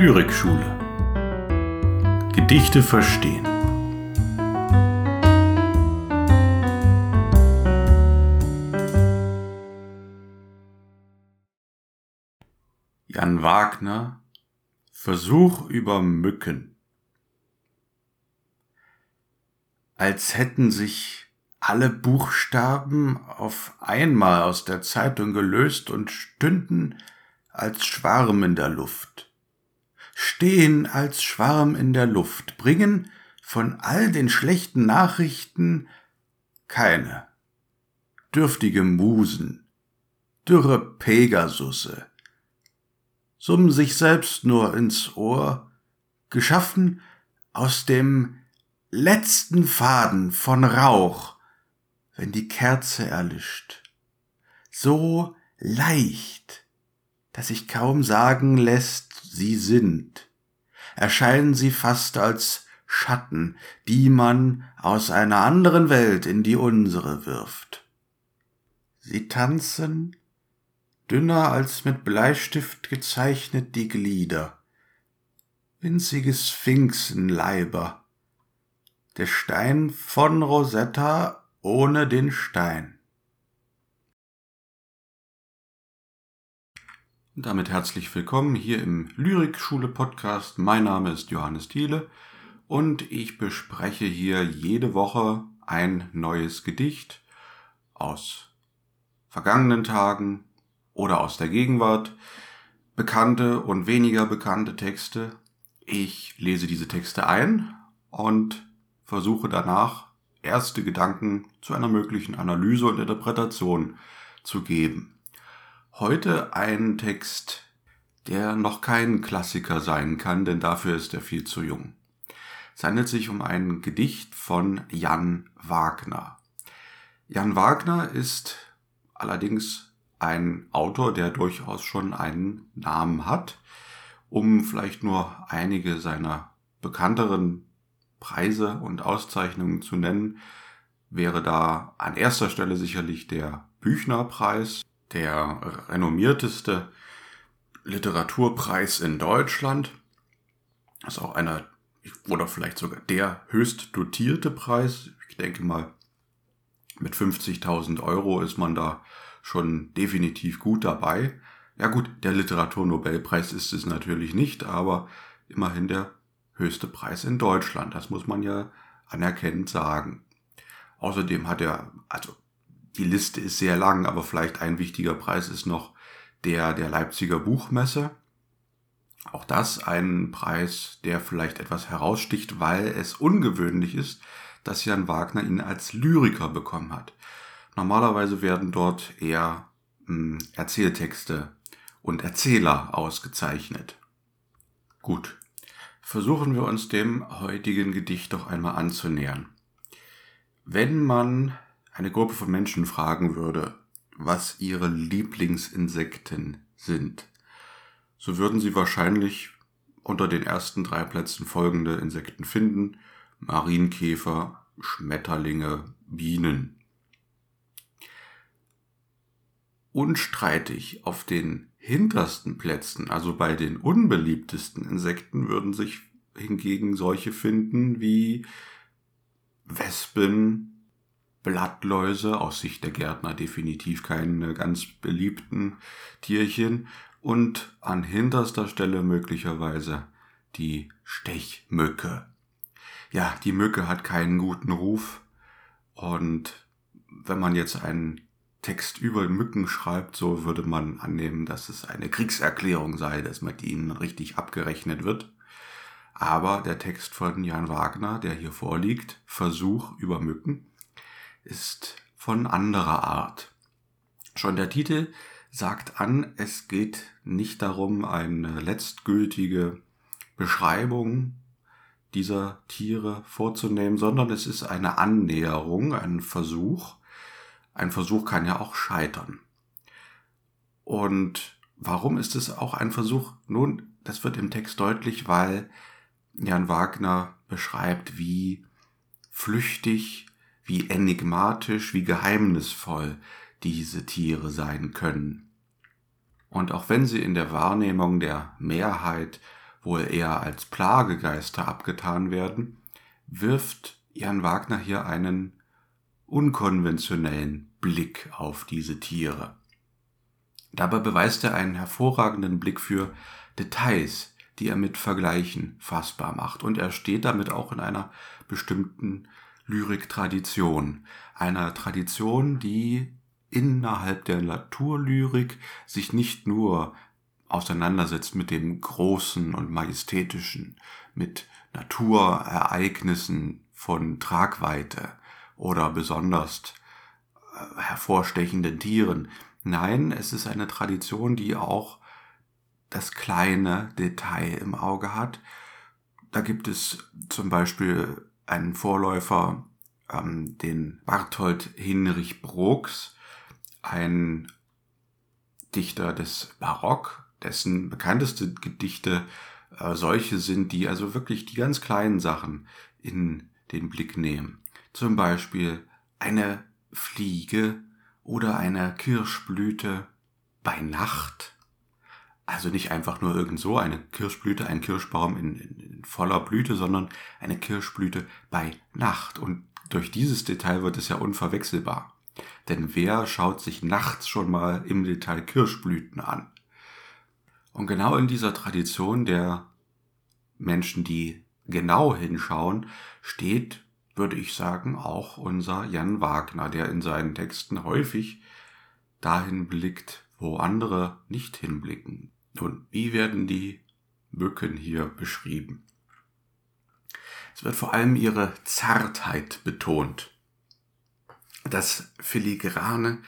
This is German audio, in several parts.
Lyrikschule. Gedichte verstehen. Jan Wagner Versuch über Mücken. Als hätten sich alle Buchstaben auf einmal aus der Zeitung gelöst und stünden als Schwarm in der Luft. Stehen als Schwarm in der Luft, bringen von all den schlechten Nachrichten keine. Dürftige Musen, dürre Pegasusse, summen sich selbst nur ins Ohr, geschaffen aus dem letzten Faden von Rauch, wenn die Kerze erlischt. So leicht, dass sich kaum sagen lässt, sie sind, erscheinen sie fast als Schatten, die man aus einer anderen Welt in die unsere wirft. Sie tanzen, dünner als mit Bleistift gezeichnet die Glieder, winzige Sphinxenleiber, der Stein von Rosetta ohne den Stein. Damit herzlich willkommen hier im Lyrikschule Podcast. Mein Name ist Johannes Thiele und ich bespreche hier jede Woche ein neues Gedicht aus vergangenen Tagen oder aus der Gegenwart, bekannte und weniger bekannte Texte. Ich lese diese Texte ein und versuche danach erste Gedanken zu einer möglichen Analyse und Interpretation zu geben. Heute ein Text, der noch kein Klassiker sein kann, denn dafür ist er viel zu jung. Es handelt sich um ein Gedicht von Jan Wagner. Jan Wagner ist allerdings ein Autor, der durchaus schon einen Namen hat. Um vielleicht nur einige seiner bekannteren Preise und Auszeichnungen zu nennen, wäre da an erster Stelle sicherlich der Büchnerpreis, der renommierteste Literaturpreis in Deutschland. Ist auch einer, oder vielleicht sogar der höchst dotierte Preis. Ich denke mal, mit 50.000 Euro ist man da schon definitiv gut dabei. Ja gut, der Literaturnobelpreis ist es natürlich nicht, aber immerhin der höchste Preis in Deutschland. Das muss man ja anerkennend sagen. Außerdem hat er, also die Liste ist sehr lang, aber vielleicht ein wichtiger Preis ist noch der der Leipziger Buchmesse. Auch das ein Preis, der vielleicht etwas heraussticht, weil es ungewöhnlich ist, dass Jan Wagner ihn als Lyriker bekommen hat. Normalerweise werden dort eher mh, hm, Erzähltexte und Erzähler ausgezeichnet. Gut, versuchen wir uns dem heutigen Gedicht doch einmal anzunähern. Wenn man eine Gruppe von Menschen fragen würde, was ihre Lieblingsinsekten sind, so würden sie wahrscheinlich unter den ersten drei Plätzen folgende Insekten finden. Marienkäfer, Schmetterlinge, Bienen. Unstreitig auf den hintersten Plätzen, also bei den unbeliebtesten Insekten, würden sich hingegen solche finden wie Wespen, Blattläuse, aus Sicht der Gärtner definitiv keine ganz beliebten Tierchen und an hinterster Stelle möglicherweise die Stechmücke. Ja, die Mücke hat keinen guten Ruf und wenn man jetzt einen Text über Mücken schreibt, so würde man annehmen, dass es eine Kriegserklärung sei, dass mit ihnen richtig abgerechnet wird. Aber der Text von Jan Wagner, der hier vorliegt, Versuch über Mücken, ist von anderer Art. Schon der Titel sagt an, es geht nicht darum, eine letztgültige Beschreibung dieser Tiere vorzunehmen, sondern es ist eine Annäherung, ein Versuch. Ein Versuch kann ja auch scheitern. Und warum ist es auch ein Versuch? Nun, das wird im Text deutlich, weil Jan Wagner beschreibt, wie flüchtig wie enigmatisch, wie geheimnisvoll diese Tiere sein können. Und auch wenn sie in der Wahrnehmung der Mehrheit wohl eher als Plagegeister abgetan werden, wirft Jan Wagner hier einen unkonventionellen Blick auf diese Tiere. Dabei beweist er einen hervorragenden Blick für Details, die er mit Vergleichen fassbar macht. Und er steht damit auch in einer bestimmten Lyriktradition. Einer Tradition, die innerhalb der Naturlyrik sich nicht nur auseinandersetzt mit dem Großen und Majestätischen, mit Naturereignissen von Tragweite oder besonders äh, hervorstechenden Tieren. Nein, es ist eine Tradition, die auch das kleine Detail im Auge hat. Da gibt es zum Beispiel einen Vorläufer, ähm, den Barthold Hinrich Brooks, ein Dichter des Barock, dessen bekannteste Gedichte äh, solche sind, die also wirklich die ganz kleinen Sachen in den Blick nehmen. Zum Beispiel eine Fliege oder eine Kirschblüte bei Nacht. Also nicht einfach nur irgend so eine Kirschblüte, ein Kirschbaum in, in, in voller Blüte, sondern eine Kirschblüte bei Nacht. Und durch dieses Detail wird es ja unverwechselbar. Denn wer schaut sich nachts schon mal im Detail Kirschblüten an? Und genau in dieser Tradition der Menschen, die genau hinschauen, steht, würde ich sagen, auch unser Jan Wagner, der in seinen Texten häufig dahin blickt, wo andere nicht hinblicken. Nun, wie werden die Mücken hier beschrieben? Es wird vor allem ihre Zartheit betont. Das Filigrane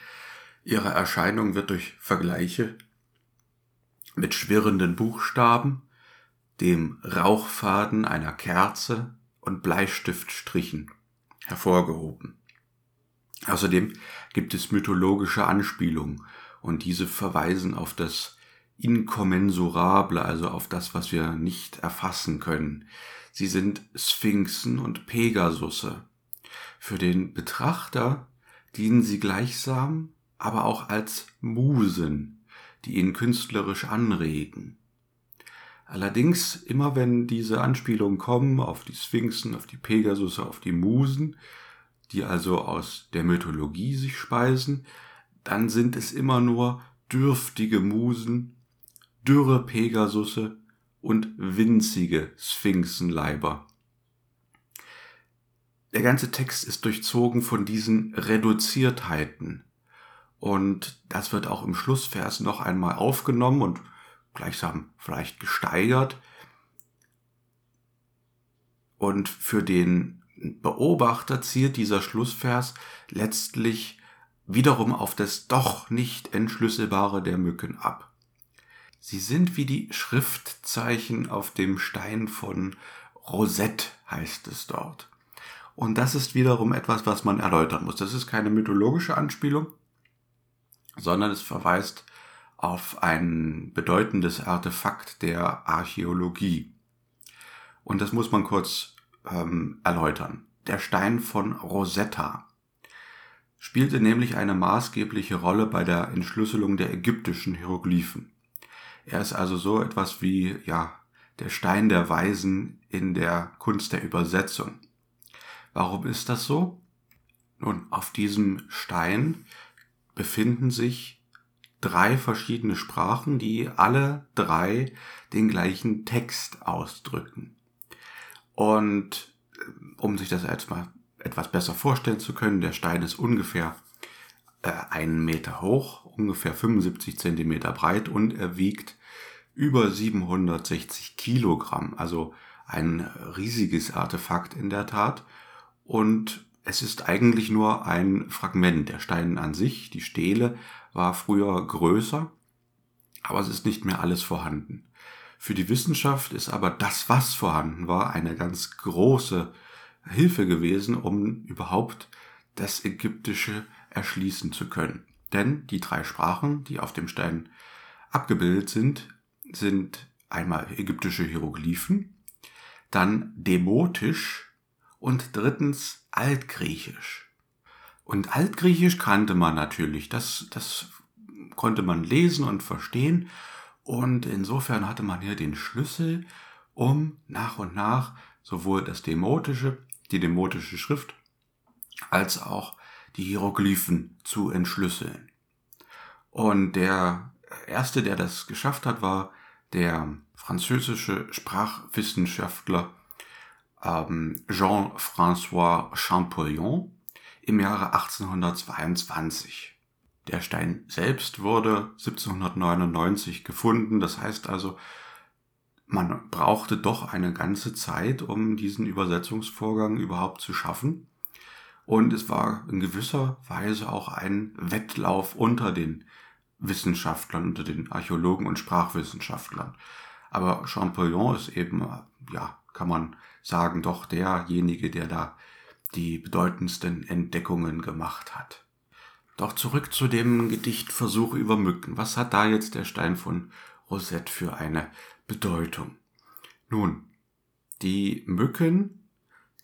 ihrer Erscheinung wird durch Vergleiche mit schwirrenden Buchstaben, dem Rauchfaden einer Kerze und Bleistiftstrichen hervorgehoben. Außerdem gibt es mythologische Anspielungen und diese verweisen auf das Inkommensurable, also auf das, was wir nicht erfassen können. Sie sind Sphinxen und Pegasusse. Für den Betrachter dienen sie gleichsam, aber auch als Musen, die ihn künstlerisch anregen. Allerdings, immer wenn diese Anspielungen kommen auf die Sphinxen, auf die Pegasusse, auf die Musen, die also aus der Mythologie sich speisen, dann sind es immer nur dürftige Musen, dürre Pegasusse und winzige Sphinxenleiber. Der ganze Text ist durchzogen von diesen Reduziertheiten. Und das wird auch im Schlussvers noch einmal aufgenommen und gleichsam vielleicht gesteigert. Und für den Beobachter zielt dieser Schlussvers letztlich wiederum auf das doch nicht entschlüsselbare der Mücken ab. Sie sind wie die Schriftzeichen auf dem Stein von Rosette, heißt es dort. Und das ist wiederum etwas, was man erläutern muss. Das ist keine mythologische Anspielung, sondern es verweist auf ein bedeutendes Artefakt der Archäologie. Und das muss man kurz ähm, erläutern. Der Stein von Rosetta spielte nämlich eine maßgebliche Rolle bei der Entschlüsselung der ägyptischen Hieroglyphen. Er ist also so etwas wie, ja, der Stein der Weisen in der Kunst der Übersetzung. Warum ist das so? Nun, auf diesem Stein befinden sich drei verschiedene Sprachen, die alle drei den gleichen Text ausdrücken. Und äh, um sich das jetzt mal etwas besser vorstellen zu können, der Stein ist ungefähr äh, einen Meter hoch, ungefähr 75 Zentimeter breit und er wiegt über 760 Kilogramm, also ein riesiges Artefakt in der Tat. Und es ist eigentlich nur ein Fragment. Der Stein an sich, die Stele, war früher größer, aber es ist nicht mehr alles vorhanden. Für die Wissenschaft ist aber das, was vorhanden war, eine ganz große Hilfe gewesen, um überhaupt das Ägyptische erschließen zu können. Denn die drei Sprachen, die auf dem Stein abgebildet sind, sind einmal ägyptische Hieroglyphen, dann Demotisch und drittens Altgriechisch. Und Altgriechisch kannte man natürlich, das, das konnte man lesen und verstehen. Und insofern hatte man hier den Schlüssel, um nach und nach sowohl das Demotische, die demotische Schrift, als auch die Hieroglyphen zu entschlüsseln. Und der erste, der das geschafft hat, war der französische Sprachwissenschaftler ähm, Jean-François Champollion im Jahre 1822. Der Stein selbst wurde 1799 gefunden, das heißt also, man brauchte doch eine ganze Zeit, um diesen Übersetzungsvorgang überhaupt zu schaffen. Und es war in gewisser Weise auch ein Wettlauf unter den Wissenschaftlern, unter den Archäologen und Sprachwissenschaftlern. Aber Champollion ist eben, ja, kann man sagen, doch derjenige, der da die bedeutendsten Entdeckungen gemacht hat. Doch zurück zu dem Gedichtversuch über Mücken. Was hat da jetzt der Stein von Rosette für eine Bedeutung? Nun, die Mücken,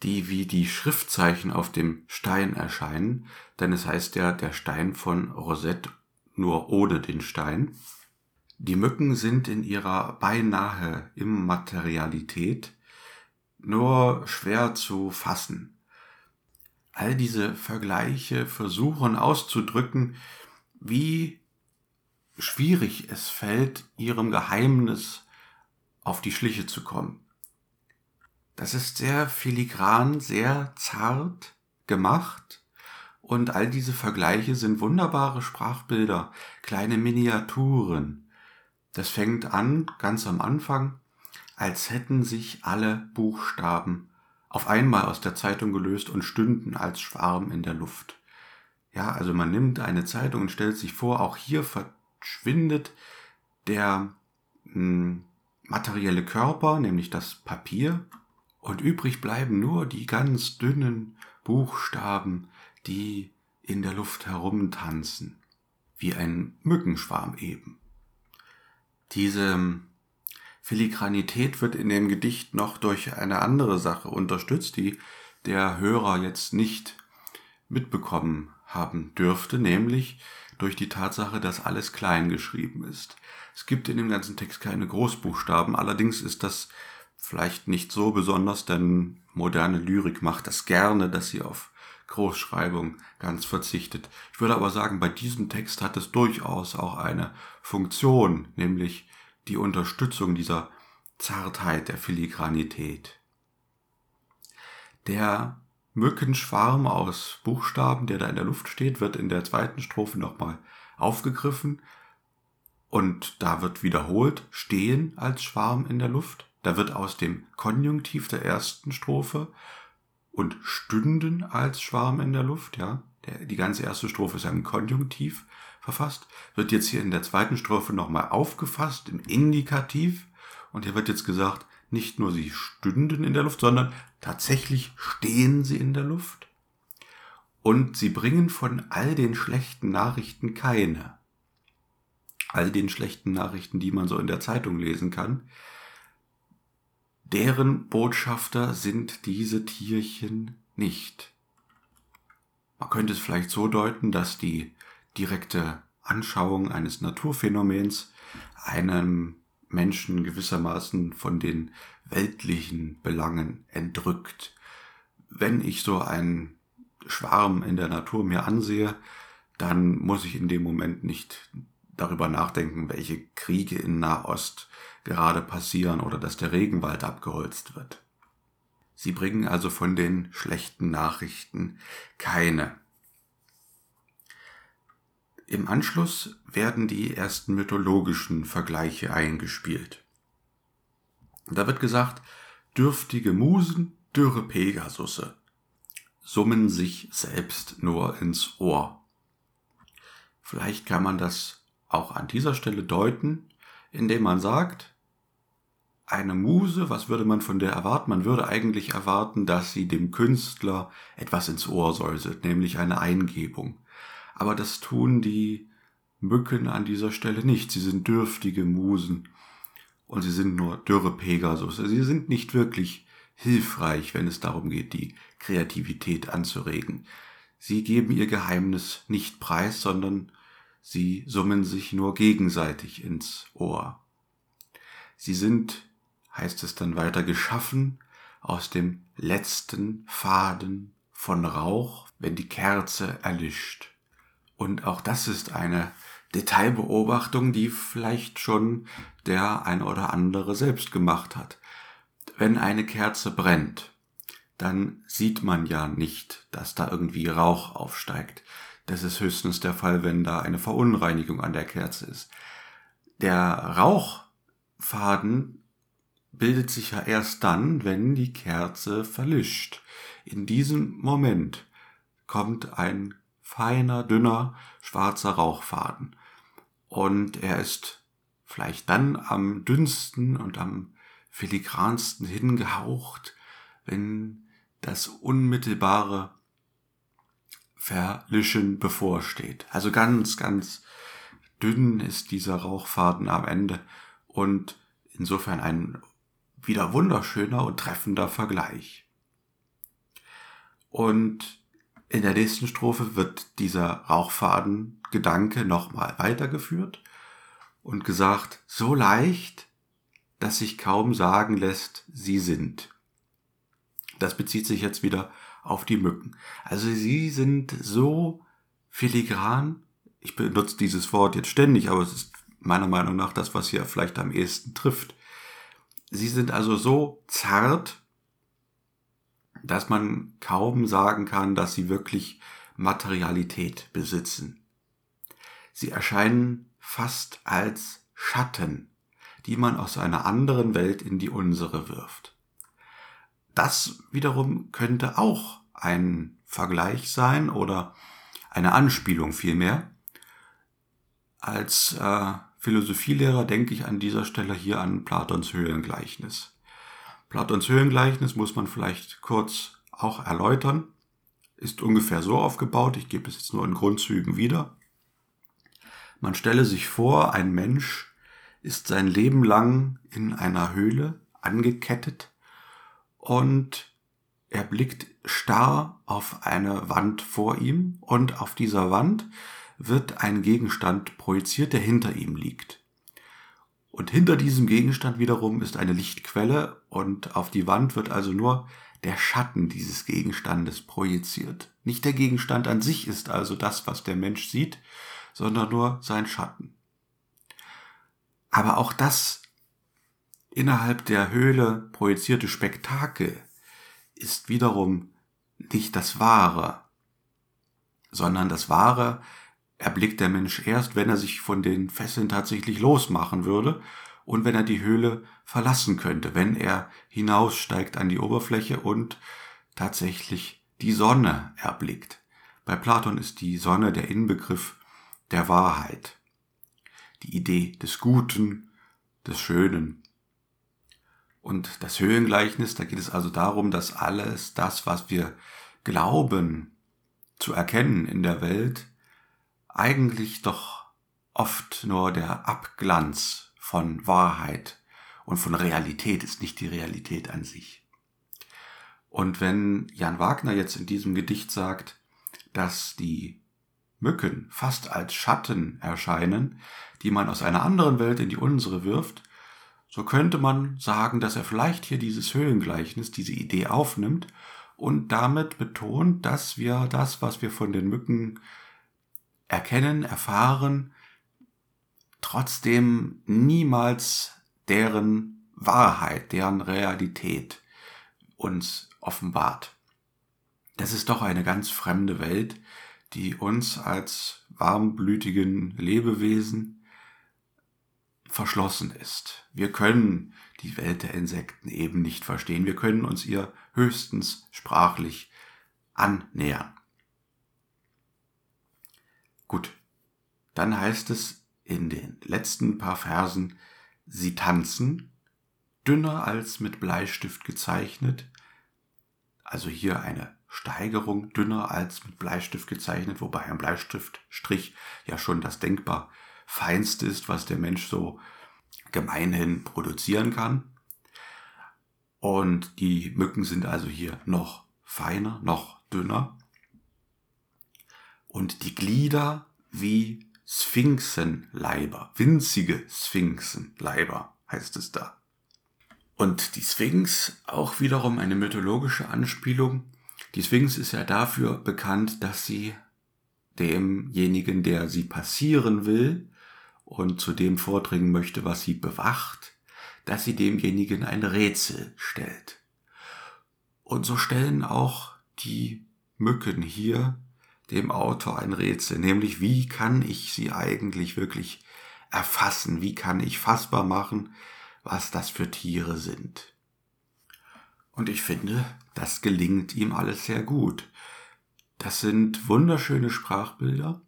die wie die Schriftzeichen auf dem Stein erscheinen, denn es heißt ja der Stein von Rosette nur ohne den Stein. Die Mücken sind in ihrer beinahe Immaterialität nur schwer zu fassen. All diese Vergleiche versuchen auszudrücken, wie schwierig es fällt, ihrem Geheimnis auf die Schliche zu kommen. Das ist sehr filigran, sehr zart gemacht und all diese Vergleiche sind wunderbare Sprachbilder, kleine Miniaturen. Das fängt an ganz am Anfang als hätten sich alle Buchstaben auf einmal aus der Zeitung gelöst und stünden als Schwarm in der Luft. Ja, also man nimmt eine Zeitung und stellt sich vor, auch hier verschwindet der mh, hm, materielle Körper, nämlich das Papier, und übrig bleiben nur die ganz dünnen Buchstaben, die in der Luft herumtanzen, wie ein Mückenschwarm eben. Diese Filigranität wird in dem Gedicht noch durch eine andere Sache unterstützt, die der Hörer jetzt nicht mitbekommen haben dürfte, nämlich durch die Tatsache, dass alles klein geschrieben ist. Es gibt in dem ganzen Text keine Großbuchstaben, allerdings ist das vielleicht nicht so besonders, denn moderne Lyrik macht das gerne, dass sie auf Großschreibung ganz verzichtet. Ich würde aber sagen, bei diesem Text hat es durchaus auch eine Funktion, nämlich die Unterstützung dieser Zartheit, der Filigranität. Der Mückenschwarm aus Buchstaben, der da in der Luft steht, wird in der zweiten Strophe nochmal aufgegriffen und da wird wiederholt stehen als Schwarm in der Luft. Da wird aus dem Konjunktiv der ersten Strophe und stünden als Schwarm in der Luft, ja, der, die ganze erste Strophe ist ja im Konjunktiv verfasst, wird jetzt hier in der zweiten Strophe nochmal aufgefasst im Indikativ. Und hier wird jetzt gesagt, nicht nur sie stünden in der Luft, sondern tatsächlich stehen sie in der Luft. Und sie bringen von all den schlechten Nachrichten keine. All den schlechten Nachrichten, die man so in der Zeitung lesen kann. Deren Botschafter sind diese Tierchen nicht. Man könnte es vielleicht so deuten, dass die direkte Anschauung eines Naturphänomens einem Menschen gewissermaßen von den weltlichen Belangen entrückt. Wenn ich so einen Schwarm in der Natur mir ansehe, dann muss ich in dem Moment nicht darüber nachdenken, welche Kriege in Nahost gerade passieren oder dass der Regenwald abgeholzt wird. Sie bringen also von den schlechten Nachrichten keine. Im Anschluss werden die ersten mythologischen Vergleiche eingespielt. Da wird gesagt, dürftige Musen, dürre Pegasusse summen sich selbst nur ins Ohr. Vielleicht kann man das auch an dieser Stelle deuten, indem man sagt, eine Muse, was würde man von der erwarten? Man würde eigentlich erwarten, dass sie dem Künstler etwas ins Ohr säuselt, nämlich eine Eingebung. Aber das tun die Mücken an dieser Stelle nicht. Sie sind dürftige Musen. Und sie sind nur dürre Pegasus. Sie sind nicht wirklich hilfreich, wenn es darum geht, die Kreativität anzuregen. Sie geben ihr Geheimnis nicht preis, sondern sie summen sich nur gegenseitig ins Ohr. Sie sind, heißt es dann weiter, geschaffen aus dem letzten Faden von Rauch, wenn die Kerze erlischt. Und auch das ist eine Detailbeobachtung, die vielleicht schon der ein oder andere selbst gemacht hat. Wenn eine Kerze brennt, dann sieht man ja nicht, dass da irgendwie Rauch aufsteigt. Das ist höchstens der Fall, wenn da eine Verunreinigung an der Kerze ist. Der Rauchfaden bildet sich ja erst dann, wenn die Kerze verlischt. In diesem Moment kommt ein feiner, dünner, schwarzer Rauchfaden. Und er ist vielleicht dann am dünnsten und am filigransten hingehaucht, wenn das unmittelbare Verlischen bevorsteht. Also ganz, ganz dünn ist dieser Rauchfaden am Ende und insofern ein wieder wunderschöner und treffender Vergleich. Und in der nächsten Strophe wird dieser Rauchfaden-Gedanke nochmal weitergeführt und gesagt, so leicht, dass sich kaum sagen lässt, sie sind. Das bezieht sich jetzt wieder auf die Mücken. Also sie sind so filigran, ich benutze dieses Wort jetzt ständig, aber es ist meiner Meinung nach das, was hier vielleicht am ehesten trifft. Sie sind also so zart, dass man kaum sagen kann, dass sie wirklich Materialität besitzen. Sie erscheinen fast als Schatten, die man aus einer anderen Welt in die unsere wirft. Das wiederum könnte auch ein Vergleich sein oder eine Anspielung vielmehr. Als äh, Philosophielehrer denke ich an dieser Stelle hier an Platons Höhlengleichnis. Platons Höhlengleichnis muss man vielleicht kurz auch erläutern. Ist ungefähr so aufgebaut, ich gebe es jetzt nur in Grundzügen wieder. Man stelle sich vor, ein Mensch ist sein Leben lang in einer Höhle angekettet und er blickt starr auf eine Wand vor ihm und auf dieser Wand wird ein Gegenstand projiziert, der hinter ihm liegt. Und hinter diesem Gegenstand wiederum ist eine Lichtquelle und auf die Wand wird also nur der Schatten dieses Gegenstandes projiziert. Nicht der Gegenstand an sich ist also das, was der Mensch sieht, sondern nur sein Schatten. Aber auch das innerhalb der Höhle projizierte Spektakel ist wiederum nicht das Wahre, sondern das Wahre erblickt der Mensch erst, wenn er sich von den Fesseln tatsächlich losmachen würde und wenn er die Höhle verlassen könnte, wenn er hinaussteigt an die Oberfläche und tatsächlich die Sonne erblickt. Bei Platon ist die Sonne der Inbegriff der Wahrheit, die Idee des Guten, des Schönen. Und das Höhengleichnis, da geht es also darum, dass alles das, was wir glauben zu erkennen in der Welt, eigentlich doch oft nur der Abglanz von Wahrheit und von Realität ist, nicht die Realität an sich. Und wenn Jan Wagner jetzt in diesem Gedicht sagt, dass die Mücken fast als Schatten erscheinen, die man aus einer anderen Welt in die unsere wirft, so könnte man sagen, dass er vielleicht hier dieses Höhlengleichnis, diese Idee aufnimmt und damit betont, dass wir das, was wir von den Mücken erkennen, erfahren, trotzdem niemals deren Wahrheit, deren Realität uns offenbart. Das ist doch eine ganz fremde Welt, die uns als warmblütigen Lebewesen verschlossen ist. Wir können die Welt der Insekten eben nicht verstehen. Wir können uns ihr höchstens sprachlich annähern. Gut, dann heißt es in den letzten paar Versen, sie tanzen, dünner als mit Bleistift gezeichnet, also hier eine Steigerung dünner als mit Bleistift gezeichnet, wobei ein Bleistiftstrich ja schon das denkbar feinste ist, was der Mensch so gemeinhin produzieren kann. Und die Mücken sind also hier noch feiner, noch dünner und die Glieder wie Sphinxenleiber, winzige Sphinxenleiber. heißt es da. Und die Sphinx, auch wiederum eine mythologische Anspielung. Die Sphinx ist ja dafür bekannt, dass sie demjenigen, der sie passieren will und zu dem vordringen möchte, was sie bewacht, dass sie demjenigen ein Rätsel stellt. Und so stellen auch die Mücken hier dem Autor ein Rätsel, nämlich wie kann ich sie eigentlich wirklich erfassen, wie kann ich fassbar machen, was das für Tiere sind. Und ich finde, das gelingt ihm alles sehr gut. Das sind wunderschöne Sprachbilder.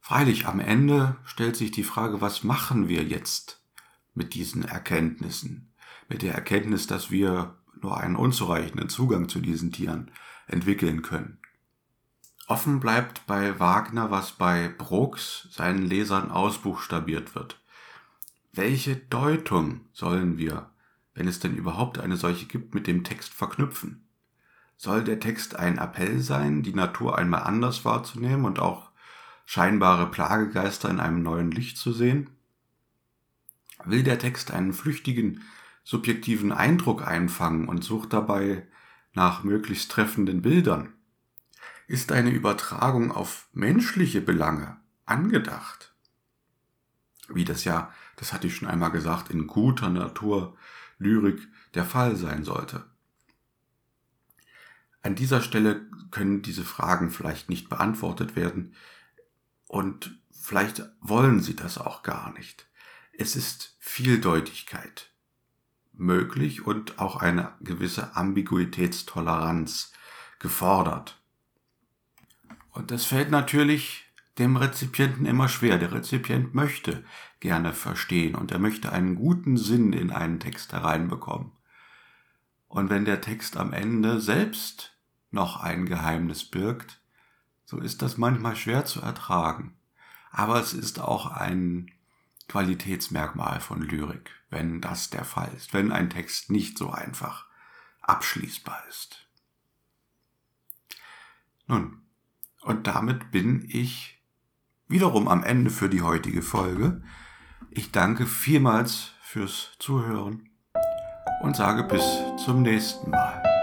Freilich, am Ende stellt sich die Frage, was machen wir jetzt mit diesen Erkenntnissen? Mit der Erkenntnis, dass wir nur einen unzureichenden Zugang zu diesen Tieren entwickeln können. Offen bleibt bei Wagner, was bei Brooks seinen Lesern ausbuchstabiert wird. Welche Deutung sollen wir, wenn es denn überhaupt eine solche gibt, mit dem Text verknüpfen? Soll der Text ein Appell sein, die Natur einmal anders wahrzunehmen und auch scheinbare Plagegeister in einem neuen Licht zu sehen? Will der Text einen flüchtigen, subjektiven Eindruck einfangen und sucht dabei nach möglichst treffenden Bildern? Ist eine Übertragung auf menschliche Belange angedacht. Wie das ja, das hatte ich schon einmal gesagt, in guter Natur Lyrik der Fall sein sollte. An dieser Stelle können diese Fragen vielleicht nicht beantwortet werden und vielleicht wollen sie das auch gar nicht. Es ist Vieldeutigkeit möglich und auch eine gewisse Ambiguitätstoleranz gefordert. Und das fällt natürlich dem Rezipienten immer schwer. Der Rezipient möchte gerne verstehen und er möchte einen guten Sinn in einen Text hereinbekommen. Und wenn der Text am Ende selbst noch ein Geheimnis birgt, so ist das manchmal schwer zu ertragen. Aber es ist auch ein Qualitätsmerkmal von Lyrik, wenn das der Fall ist, wenn ein Text nicht so einfach abschließbar ist. Nun, und damit bin ich wiederum am Ende für die heutige Folge. Ich danke vielmals fürs Zuhören und sage bis zum nächsten Mal.